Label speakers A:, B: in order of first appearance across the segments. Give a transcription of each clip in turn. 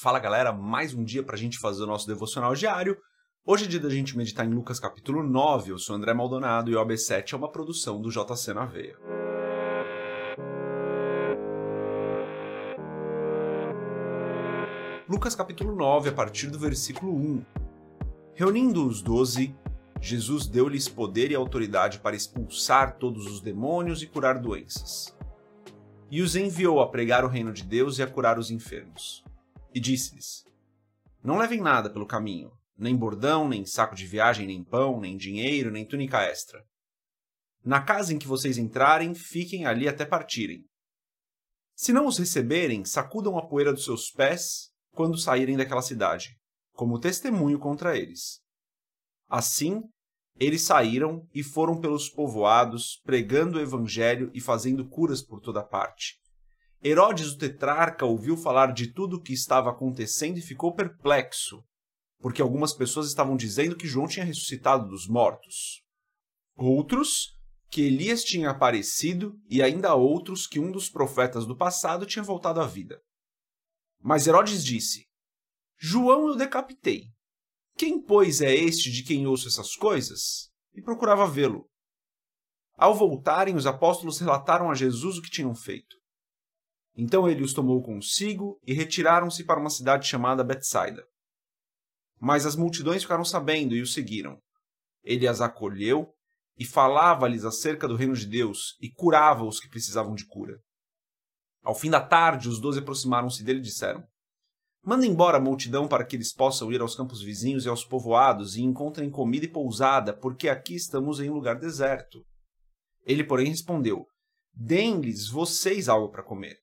A: Fala galera, mais um dia para a gente fazer o nosso devocional diário. Hoje é dia da gente meditar em Lucas capítulo 9. Eu sou André Maldonado e o OB7 é uma produção do JC na Veia. Lucas capítulo 9, a partir do versículo 1. Reunindo os doze, Jesus deu-lhes poder e autoridade para expulsar todos os demônios e curar doenças. E os enviou a pregar o reino de Deus e a curar os enfermos e disse-lhes: Não levem nada pelo caminho, nem bordão, nem saco de viagem, nem pão, nem dinheiro, nem túnica extra. Na casa em que vocês entrarem, fiquem ali até partirem. Se não os receberem, sacudam a poeira dos seus pés quando saírem daquela cidade, como testemunho contra eles. Assim, eles saíram e foram pelos povoados, pregando o evangelho e fazendo curas por toda parte. Herodes, o tetrarca, ouviu falar de tudo o que estava acontecendo e ficou perplexo, porque algumas pessoas estavam dizendo que João tinha ressuscitado dos mortos. Outros, que Elias tinha aparecido, e ainda outros que um dos profetas do passado tinha voltado à vida. Mas Herodes disse: João eu decapitei. Quem, pois, é este de quem ouço essas coisas? E procurava vê-lo. Ao voltarem, os apóstolos relataram a Jesus o que tinham feito. Então ele os tomou consigo e retiraram-se para uma cidade chamada Betsaida. Mas as multidões ficaram sabendo e o seguiram. Ele as acolheu e falava-lhes acerca do reino de Deus e curava os que precisavam de cura. Ao fim da tarde, os doze aproximaram-se dele e disseram: Manda embora a multidão para que eles possam ir aos campos vizinhos e aos povoados e encontrem comida e pousada, porque aqui estamos em um lugar deserto. Ele, porém, respondeu: Deem-lhes vocês algo para comer.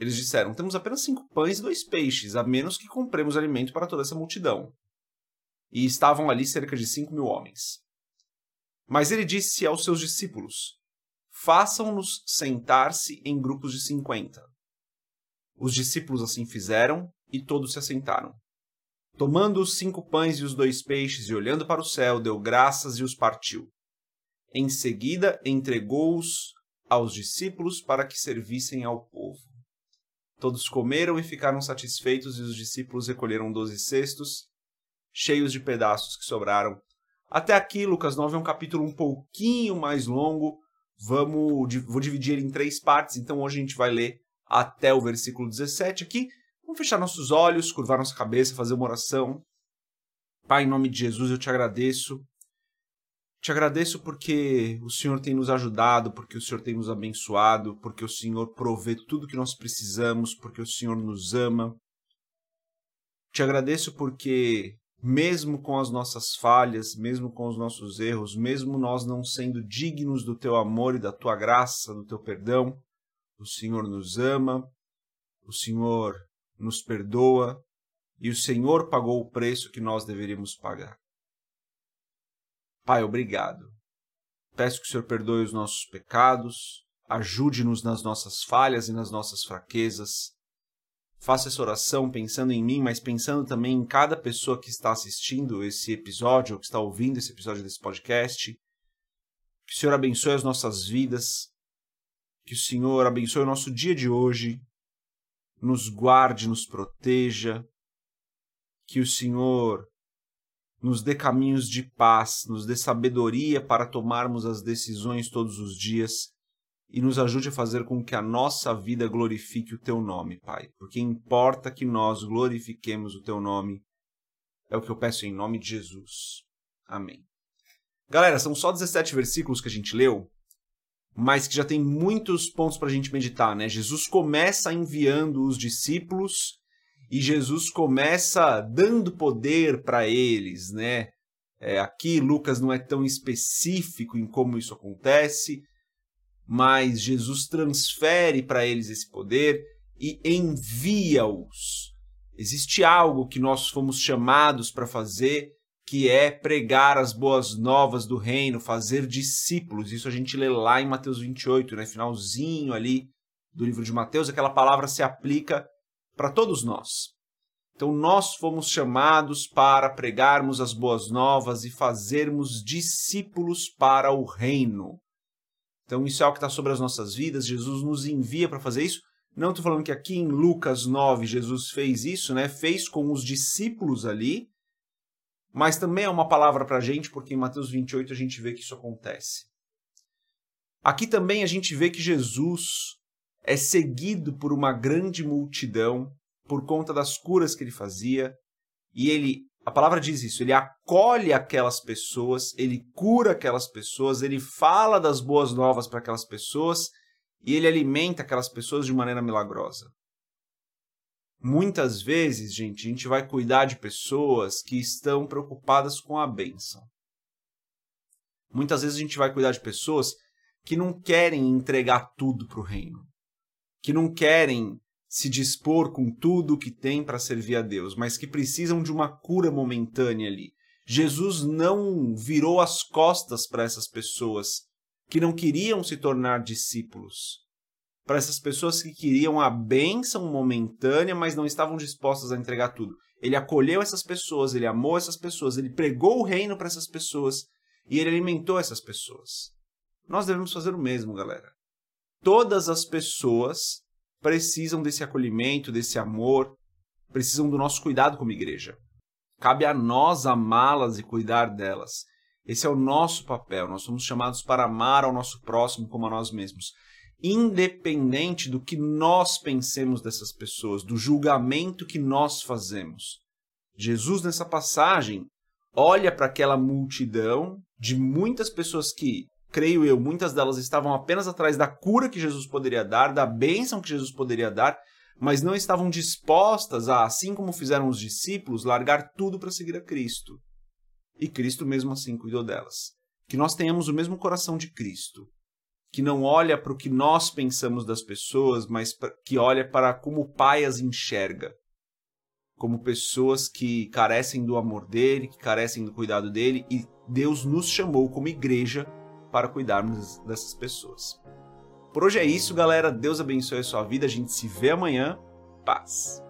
A: Eles disseram: Temos apenas cinco pães e dois peixes, a menos que compremos alimento para toda essa multidão. E estavam ali cerca de cinco mil homens. Mas ele disse aos seus discípulos: Façam-nos sentar-se em grupos de cinquenta. Os discípulos assim fizeram e todos se assentaram. Tomando os cinco pães e os dois peixes e olhando para o céu, deu graças e os partiu. Em seguida, entregou-os aos discípulos para que servissem ao povo. Todos comeram e ficaram satisfeitos, e os discípulos recolheram doze cestos, cheios de pedaços que sobraram. Até aqui, Lucas 9 é um capítulo um pouquinho mais longo. Vamos, vou dividir ele em três partes, então hoje a gente vai ler até o versículo 17 aqui. Vamos fechar nossos olhos, curvar nossa cabeça, fazer uma oração. Pai, em nome de Jesus, eu te agradeço te agradeço porque o Senhor tem nos ajudado, porque o Senhor tem nos abençoado, porque o Senhor provê tudo que nós precisamos, porque o Senhor nos ama. Te agradeço porque, mesmo com as nossas falhas, mesmo com os nossos erros, mesmo nós não sendo dignos do teu amor e da tua graça, do teu perdão, o Senhor nos ama, o Senhor nos perdoa e o Senhor pagou o preço que nós deveríamos pagar. Pai, obrigado. Peço que o Senhor perdoe os nossos pecados, ajude-nos nas nossas falhas e nas nossas fraquezas. Faça essa oração pensando em mim, mas pensando também em cada pessoa que está assistindo esse episódio, ou que está ouvindo esse episódio desse podcast. Que o Senhor abençoe as nossas vidas, que o Senhor abençoe o nosso dia de hoje, nos guarde, nos proteja, que o Senhor nos dê caminhos de paz, nos dê sabedoria para tomarmos as decisões todos os dias e nos ajude a fazer com que a nossa vida glorifique o teu nome, Pai, porque importa que nós glorifiquemos o teu nome. É o que eu peço em nome de Jesus. Amém. Galera, são só 17 versículos que a gente leu, mas que já tem muitos pontos para a gente meditar, né? Jesus começa enviando os discípulos e Jesus começa dando poder para eles, né? É, aqui Lucas não é tão específico em como isso acontece, mas Jesus transfere para eles esse poder e envia-os. Existe algo que nós fomos chamados para fazer, que é pregar as boas novas do reino, fazer discípulos. Isso a gente lê lá em Mateus 28, né? finalzinho ali do livro de Mateus, aquela palavra se aplica para todos nós. Então, nós fomos chamados para pregarmos as boas novas e fazermos discípulos para o reino. Então, isso é algo que está sobre as nossas vidas. Jesus nos envia para fazer isso, Não estou falando que aqui em Lucas 9 Jesus fez isso, né? Fez com os discípulos ali, mas também é uma palavra para a gente, porque em Mateus 28 a gente vê que isso acontece. Aqui também a gente vê que Jesus é seguido por uma grande multidão por conta das curas que ele fazia, e ele, a palavra diz isso, ele acolhe aquelas pessoas, ele cura aquelas pessoas, ele fala das boas novas para aquelas pessoas e ele alimenta aquelas pessoas de maneira milagrosa. Muitas vezes, gente, a gente vai cuidar de pessoas que estão preocupadas com a bênção. Muitas vezes a gente vai cuidar de pessoas que não querem entregar tudo para o reino, que não querem se dispor com tudo o que tem para servir a Deus, mas que precisam de uma cura momentânea ali. Jesus não virou as costas para essas pessoas que não queriam se tornar discípulos para essas pessoas que queriam a bênção momentânea, mas não estavam dispostas a entregar tudo. Ele acolheu essas pessoas, ele amou essas pessoas, ele pregou o reino para essas pessoas e ele alimentou essas pessoas. Nós devemos fazer o mesmo, galera. Todas as pessoas precisam desse acolhimento, desse amor, precisam do nosso cuidado como igreja. Cabe a nós amá-las e cuidar delas. Esse é o nosso papel. Nós somos chamados para amar ao nosso próximo como a nós mesmos independente do que nós pensemos dessas pessoas, do julgamento que nós fazemos. Jesus, nessa passagem, olha para aquela multidão de muitas pessoas que, creio eu, muitas delas estavam apenas atrás da cura que Jesus poderia dar, da bênção que Jesus poderia dar, mas não estavam dispostas a, assim como fizeram os discípulos, largar tudo para seguir a Cristo. E Cristo mesmo assim cuidou delas. Que nós tenhamos o mesmo coração de Cristo, que não olha para o que nós pensamos das pessoas, mas que olha para como o Pai as enxerga. Como pessoas que carecem do amor dele, que carecem do cuidado dele, e Deus nos chamou como igreja para cuidarmos dessas pessoas. Por hoje é isso, galera. Deus abençoe a sua vida. A gente se vê amanhã. Paz.